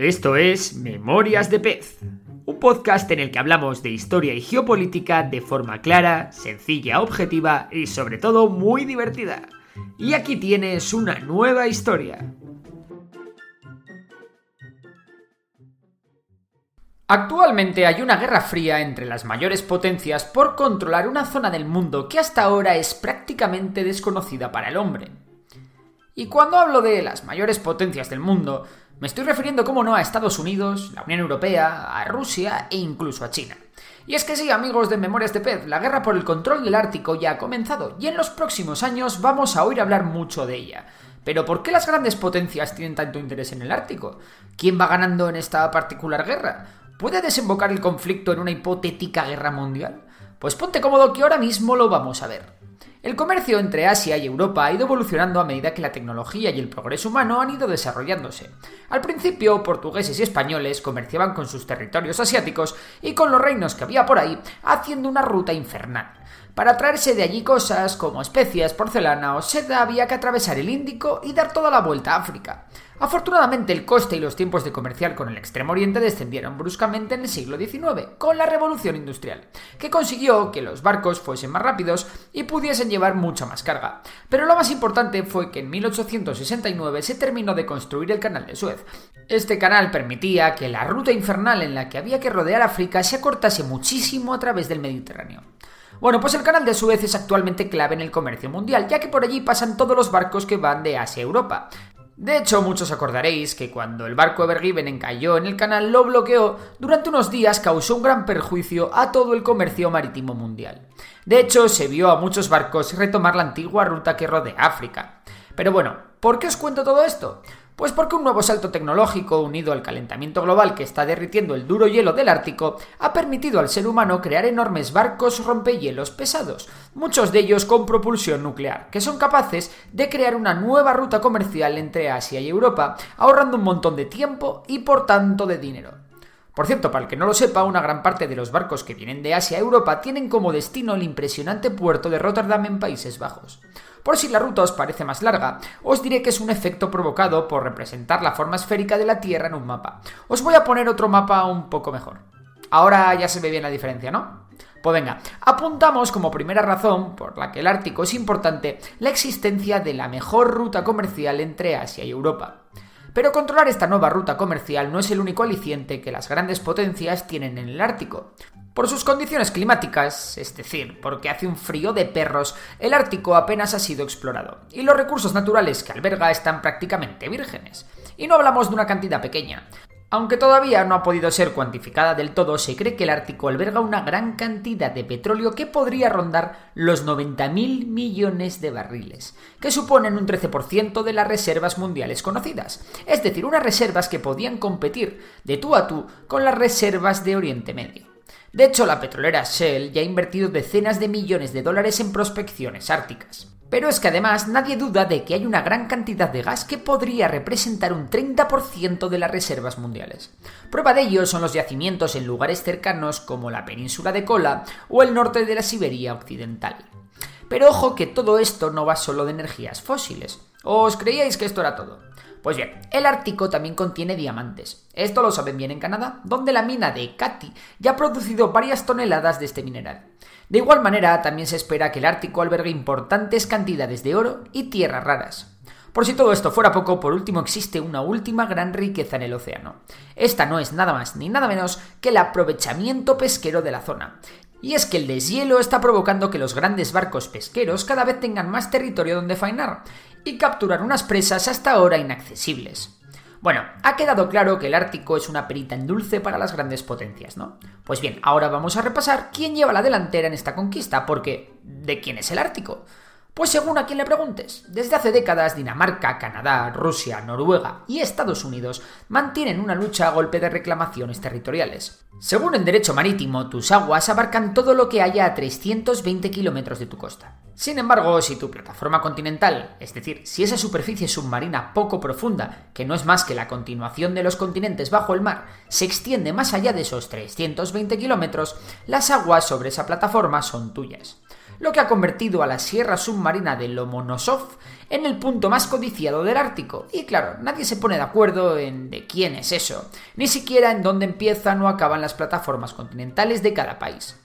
Esto es Memorias de Pez, un podcast en el que hablamos de historia y geopolítica de forma clara, sencilla, objetiva y sobre todo muy divertida. Y aquí tienes una nueva historia. Actualmente hay una guerra fría entre las mayores potencias por controlar una zona del mundo que hasta ahora es prácticamente desconocida para el hombre. Y cuando hablo de las mayores potencias del mundo, me estoy refiriendo, como no, a Estados Unidos, la Unión Europea, a Rusia e incluso a China. Y es que sí, amigos de Memorias de Pez, la guerra por el control del Ártico ya ha comenzado y en los próximos años vamos a oír hablar mucho de ella. Pero ¿por qué las grandes potencias tienen tanto interés en el Ártico? ¿Quién va ganando en esta particular guerra? ¿Puede desembocar el conflicto en una hipotética guerra mundial? Pues ponte cómodo que ahora mismo lo vamos a ver. El comercio entre Asia y Europa ha ido evolucionando a medida que la tecnología y el progreso humano han ido desarrollándose. Al principio, portugueses y españoles comerciaban con sus territorios asiáticos y con los reinos que había por ahí, haciendo una ruta infernal. Para traerse de allí cosas como especias, porcelana o seda había que atravesar el Índico y dar toda la vuelta a África. Afortunadamente el coste y los tiempos de comercial con el Extremo Oriente descendieron bruscamente en el siglo XIX, con la Revolución Industrial, que consiguió que los barcos fuesen más rápidos y pudiesen llevar mucha más carga. Pero lo más importante fue que en 1869 se terminó de construir el Canal de Suez. Este canal permitía que la ruta infernal en la que había que rodear África se acortase muchísimo a través del Mediterráneo. Bueno, pues el canal de Suez es actualmente clave en el comercio mundial, ya que por allí pasan todos los barcos que van de Asia a Europa. De hecho, muchos acordaréis que cuando el barco Evergiven encalló en el canal lo bloqueó, durante unos días causó un gran perjuicio a todo el comercio marítimo mundial. De hecho, se vio a muchos barcos retomar la antigua ruta que rodea África. Pero bueno, ¿por qué os cuento todo esto? Pues porque un nuevo salto tecnológico unido al calentamiento global que está derritiendo el duro hielo del Ártico ha permitido al ser humano crear enormes barcos rompehielos pesados, muchos de ellos con propulsión nuclear, que son capaces de crear una nueva ruta comercial entre Asia y Europa, ahorrando un montón de tiempo y por tanto de dinero. Por cierto, para el que no lo sepa, una gran parte de los barcos que vienen de Asia a Europa tienen como destino el impresionante puerto de Rotterdam en Países Bajos. Por si la ruta os parece más larga, os diré que es un efecto provocado por representar la forma esférica de la Tierra en un mapa. Os voy a poner otro mapa un poco mejor. Ahora ya se ve bien la diferencia, ¿no? Pues venga, apuntamos como primera razón por la que el Ártico es importante la existencia de la mejor ruta comercial entre Asia y Europa. Pero controlar esta nueva ruta comercial no es el único aliciente que las grandes potencias tienen en el Ártico. Por sus condiciones climáticas, es decir, porque hace un frío de perros, el Ártico apenas ha sido explorado, y los recursos naturales que alberga están prácticamente vírgenes. Y no hablamos de una cantidad pequeña. Aunque todavía no ha podido ser cuantificada del todo, se cree que el Ártico alberga una gran cantidad de petróleo que podría rondar los 90.000 millones de barriles, que suponen un 13% de las reservas mundiales conocidas, es decir, unas reservas que podían competir de tú a tú con las reservas de Oriente Medio. De hecho, la petrolera Shell ya ha invertido decenas de millones de dólares en prospecciones árticas. Pero es que además nadie duda de que hay una gran cantidad de gas que podría representar un 30% de las reservas mundiales. Prueba de ello son los yacimientos en lugares cercanos como la península de Kola o el norte de la Siberia occidental. Pero ojo que todo esto no va solo de energías fósiles. ¿Os creíais que esto era todo? Pues bien, el Ártico también contiene diamantes. Esto lo saben bien en Canadá, donde la mina de Cati ya ha producido varias toneladas de este mineral. De igual manera, también se espera que el Ártico albergue importantes cantidades de oro y tierras raras. Por si todo esto fuera poco, por último existe una última gran riqueza en el océano. Esta no es nada más ni nada menos que el aprovechamiento pesquero de la zona. Y es que el deshielo está provocando que los grandes barcos pesqueros cada vez tengan más territorio donde faenar y capturar unas presas hasta ahora inaccesibles. Bueno, ha quedado claro que el Ártico es una perita en dulce para las grandes potencias, ¿no? Pues bien, ahora vamos a repasar quién lleva la delantera en esta conquista, porque ¿de quién es el Ártico? Pues según a quien le preguntes, desde hace décadas Dinamarca, Canadá, Rusia, Noruega y Estados Unidos mantienen una lucha a golpe de reclamaciones territoriales. Según el derecho marítimo, tus aguas abarcan todo lo que haya a 320 kilómetros de tu costa. Sin embargo, si tu plataforma continental, es decir, si esa superficie submarina poco profunda, que no es más que la continuación de los continentes bajo el mar, se extiende más allá de esos 320 kilómetros, las aguas sobre esa plataforma son tuyas lo que ha convertido a la sierra submarina de Lomonosov en el punto más codiciado del Ártico. Y claro, nadie se pone de acuerdo en de quién es eso, ni siquiera en dónde empiezan o acaban las plataformas continentales de cada país.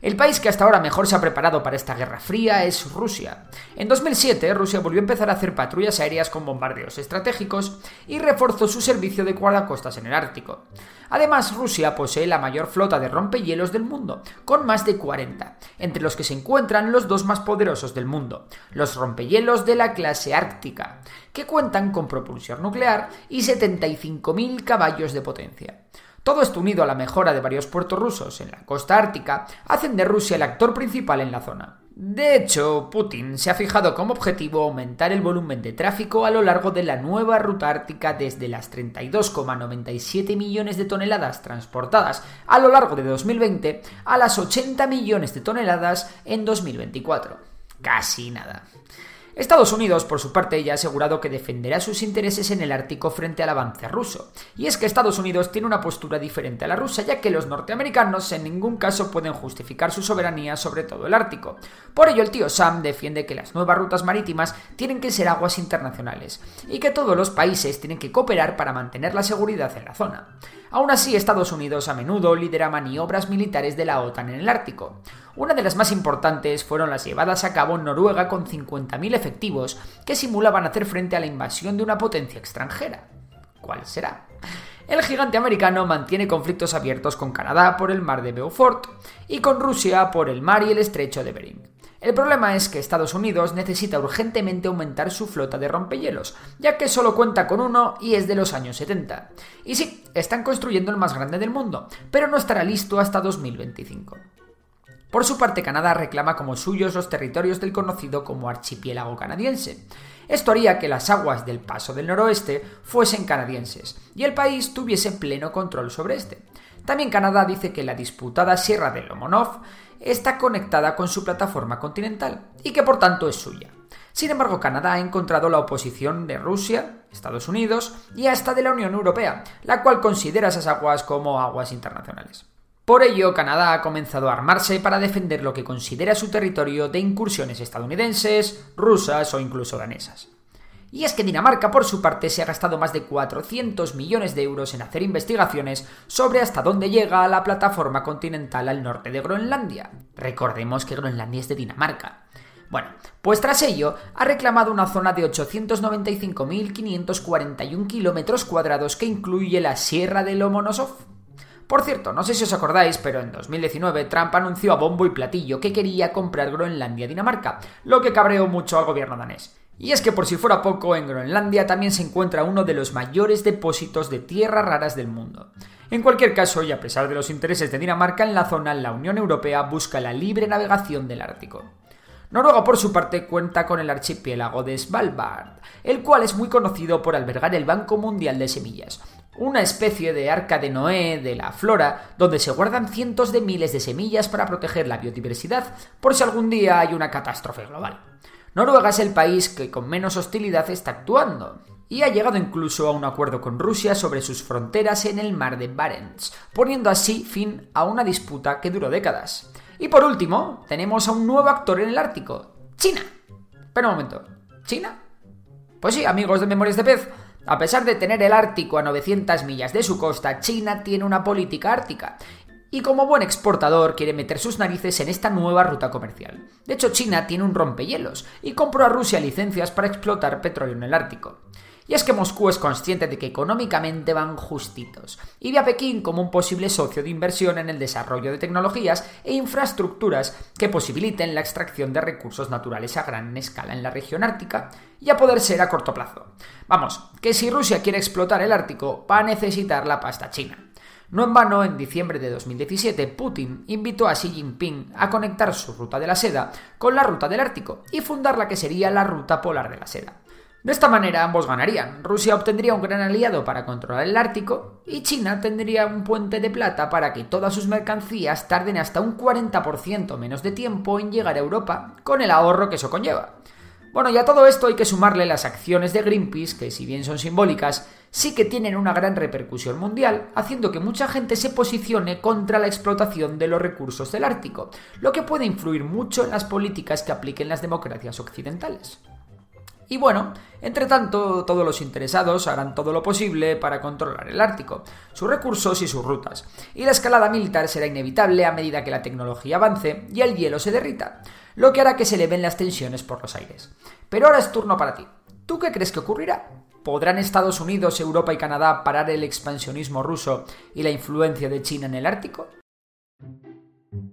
El país que hasta ahora mejor se ha preparado para esta guerra fría es Rusia. En 2007, Rusia volvió a empezar a hacer patrullas aéreas con bombardeos estratégicos y reforzó su servicio de guardacostas en el Ártico. Además, Rusia posee la mayor flota de rompehielos del mundo, con más de 40, entre los que se encuentran los dos más poderosos del mundo, los rompehielos de la clase ártica, que cuentan con propulsión nuclear y 75.000 caballos de potencia. Todo esto unido a la mejora de varios puertos rusos en la costa ártica hacen de Rusia el actor principal en la zona. De hecho, Putin se ha fijado como objetivo aumentar el volumen de tráfico a lo largo de la nueva ruta ártica desde las 32,97 millones de toneladas transportadas a lo largo de 2020 a las 80 millones de toneladas en 2024. Casi nada. Estados Unidos, por su parte, ya ha asegurado que defenderá sus intereses en el Ártico frente al avance ruso. Y es que Estados Unidos tiene una postura diferente a la rusa, ya que los norteamericanos en ningún caso pueden justificar su soberanía sobre todo el Ártico. Por ello, el tío Sam defiende que las nuevas rutas marítimas tienen que ser aguas internacionales y que todos los países tienen que cooperar para mantener la seguridad en la zona. Aún así, Estados Unidos a menudo lidera maniobras militares de la OTAN en el Ártico. Una de las más importantes fueron las llevadas a cabo en Noruega con 50.000 efectivos que simulaban hacer frente a la invasión de una potencia extranjera. ¿Cuál será? El gigante americano mantiene conflictos abiertos con Canadá por el mar de Beaufort y con Rusia por el mar y el estrecho de Bering. El problema es que Estados Unidos necesita urgentemente aumentar su flota de rompehielos, ya que solo cuenta con uno y es de los años 70. Y sí, están construyendo el más grande del mundo, pero no estará listo hasta 2025. Por su parte, Canadá reclama como suyos los territorios del conocido como archipiélago canadiense. Esto haría que las aguas del Paso del Noroeste fuesen canadienses y el país tuviese pleno control sobre este. También Canadá dice que la disputada Sierra de Lomonov está conectada con su plataforma continental y que por tanto es suya. Sin embargo, Canadá ha encontrado la oposición de Rusia, Estados Unidos y hasta de la Unión Europea, la cual considera esas aguas como aguas internacionales. Por ello, Canadá ha comenzado a armarse para defender lo que considera su territorio de incursiones estadounidenses, rusas o incluso danesas. Y es que Dinamarca, por su parte, se ha gastado más de 400 millones de euros en hacer investigaciones sobre hasta dónde llega la plataforma continental al norte de Groenlandia. Recordemos que Groenlandia es de Dinamarca. Bueno, pues tras ello, ha reclamado una zona de 895.541 kilómetros cuadrados que incluye la Sierra de Lomonosov. Por cierto, no sé si os acordáis, pero en 2019 Trump anunció a bombo y platillo que quería comprar Groenlandia a Dinamarca, lo que cabreó mucho al gobierno danés. Y es que por si fuera poco, en Groenlandia también se encuentra uno de los mayores depósitos de tierras raras del mundo. En cualquier caso, y a pesar de los intereses de Dinamarca en la zona, la Unión Europea busca la libre navegación del Ártico. Noruega, por su parte, cuenta con el archipiélago de Svalbard, el cual es muy conocido por albergar el Banco Mundial de Semillas, una especie de arca de Noé de la flora, donde se guardan cientos de miles de semillas para proteger la biodiversidad por si algún día hay una catástrofe global. Noruega es el país que con menos hostilidad está actuando, y ha llegado incluso a un acuerdo con Rusia sobre sus fronteras en el mar de Barents, poniendo así fin a una disputa que duró décadas. Y por último, tenemos a un nuevo actor en el Ártico, China. Pero un momento, ¿China? Pues sí, amigos de Memorias de Pez, a pesar de tener el Ártico a 900 millas de su costa, China tiene una política ártica y como buen exportador quiere meter sus narices en esta nueva ruta comercial. De hecho, China tiene un rompehielos y compró a Rusia licencias para explotar petróleo en el Ártico. Y es que Moscú es consciente de que económicamente van justitos y ve a Pekín como un posible socio de inversión en el desarrollo de tecnologías e infraestructuras que posibiliten la extracción de recursos naturales a gran escala en la región ártica y a poder ser a corto plazo. Vamos, que si Rusia quiere explotar el Ártico va a necesitar la pasta china. No en vano, en diciembre de 2017, Putin invitó a Xi Jinping a conectar su ruta de la seda con la ruta del Ártico y fundar la que sería la ruta polar de la seda. De esta manera ambos ganarían. Rusia obtendría un gran aliado para controlar el Ártico y China tendría un puente de plata para que todas sus mercancías tarden hasta un 40% menos de tiempo en llegar a Europa, con el ahorro que eso conlleva. Bueno, y a todo esto hay que sumarle las acciones de Greenpeace, que si bien son simbólicas, sí que tienen una gran repercusión mundial, haciendo que mucha gente se posicione contra la explotación de los recursos del Ártico, lo que puede influir mucho en las políticas que apliquen las democracias occidentales. Y bueno, entre tanto, todos los interesados harán todo lo posible para controlar el Ártico, sus recursos y sus rutas. Y la escalada militar será inevitable a medida que la tecnología avance y el hielo se derrita, lo que hará que se eleven las tensiones por los aires. Pero ahora es turno para ti. ¿Tú qué crees que ocurrirá? ¿Podrán Estados Unidos, Europa y Canadá parar el expansionismo ruso y la influencia de China en el Ártico?